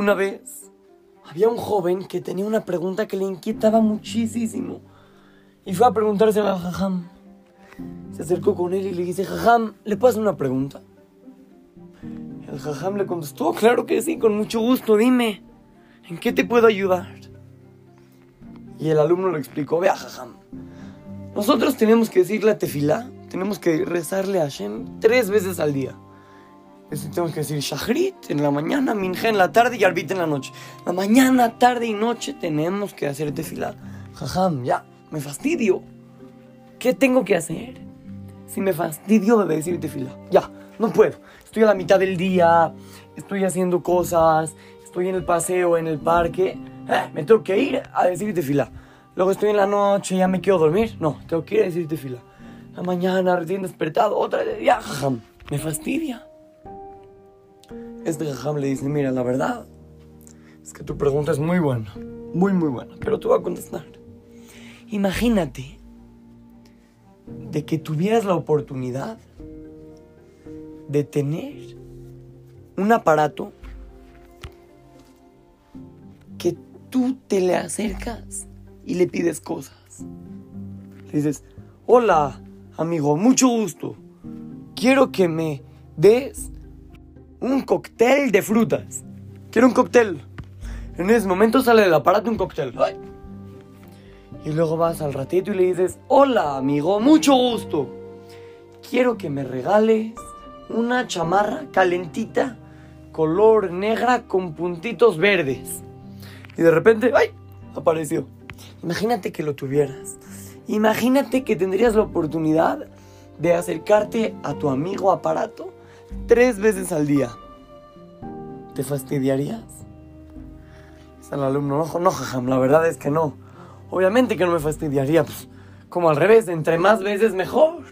Una vez había un joven que tenía una pregunta que le inquietaba muchísimo. Y fue a preguntársela al jajam. Se acercó con él y le dice, jajam, ¿le puedo hacer una pregunta? El jajam le contestó, claro que sí, con mucho gusto, dime, ¿en qué te puedo ayudar? Y el alumno le explicó, vea jajam, nosotros tenemos que decir la tefilá, tenemos que rezarle a Hashem tres veces al día. Eso tenemos que decir Shahrit en la mañana, Minja en la tarde y Arbit en la noche. La mañana, tarde y noche tenemos que hacer tefilá. Jajam, ya, me fastidio. ¿Qué tengo que hacer? Si me fastidio de decir tefilá. Ya, no puedo. Estoy a la mitad del día, estoy haciendo cosas, estoy en el paseo, en el parque. Eh, me tengo que ir a decir tefilá. Luego estoy en la noche, ya me quiero dormir. No, tengo que ir a decir tefilá. La mañana, recién despertado, otra vez. Ya, jajam, me fastidia. Este jajam le dice, mira, la verdad es que tu pregunta es muy buena, muy, muy buena, pero te voy a contestar. Imagínate de que tuvieras la oportunidad de tener un aparato que tú te le acercas y le pides cosas. Le dices, hola amigo, mucho gusto. Quiero que me des un cóctel de frutas. Quiero un cóctel. En ese momento sale del aparato un cóctel. Y luego vas al ratito y le dices, hola amigo, mucho gusto. Quiero que me regales una chamarra calentita, color negra con puntitos verdes. Y de repente, ¡ay! Apareció. Imagínate que lo tuvieras. Imagínate que tendrías la oportunidad de acercarte a tu amigo aparato tres veces al día. ¿Te fastidiarías? Está el alumno, no, no, jajam, la verdad es que no. Obviamente que no me fastidiaría, pues, como al revés, entre más veces mejor.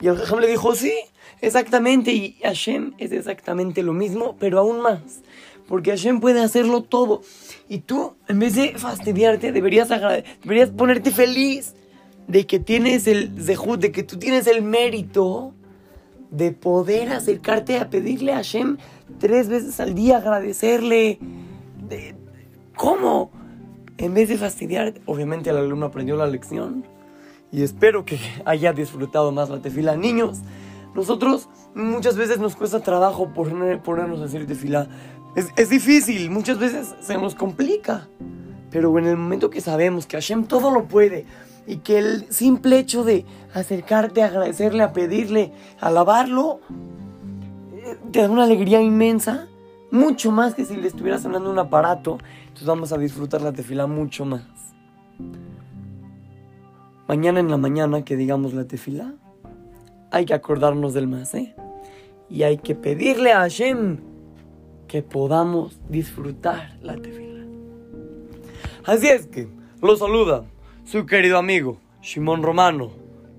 Y el jajam le dijo, sí, exactamente, y Hashem es exactamente lo mismo, pero aún más. Porque Hashem puede hacerlo todo. Y tú, en vez de fastidiarte, deberías, deberías ponerte feliz de que tienes el zehut, de que tú tienes el mérito de poder acercarte a pedirle a Hashem tres veces al día, agradecerle. ¿Cómo? En vez de fastidiar, obviamente el alumno aprendió la lección y espero que haya disfrutado más la tefila. Niños, nosotros muchas veces nos cuesta trabajo ponernos a hacer tefila. Es, es difícil, muchas veces se nos complica. Pero en el momento que sabemos que Hashem todo lo puede, y que el simple hecho de acercarte, agradecerle, a pedirle, alabarlo, eh, te da una alegría inmensa, mucho más que si le estuvieras hablando un aparato. Entonces vamos a disfrutar la tefila mucho más. Mañana en la mañana que digamos la tefila, hay que acordarnos del más, ¿eh? Y hay que pedirle a Hashem que podamos disfrutar la tefila. Así es que, lo saluda su querido amigo Shimon Romano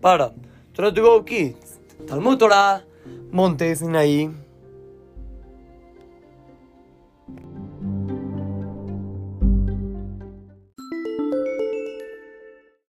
para Try to Kids, Talmud Torah.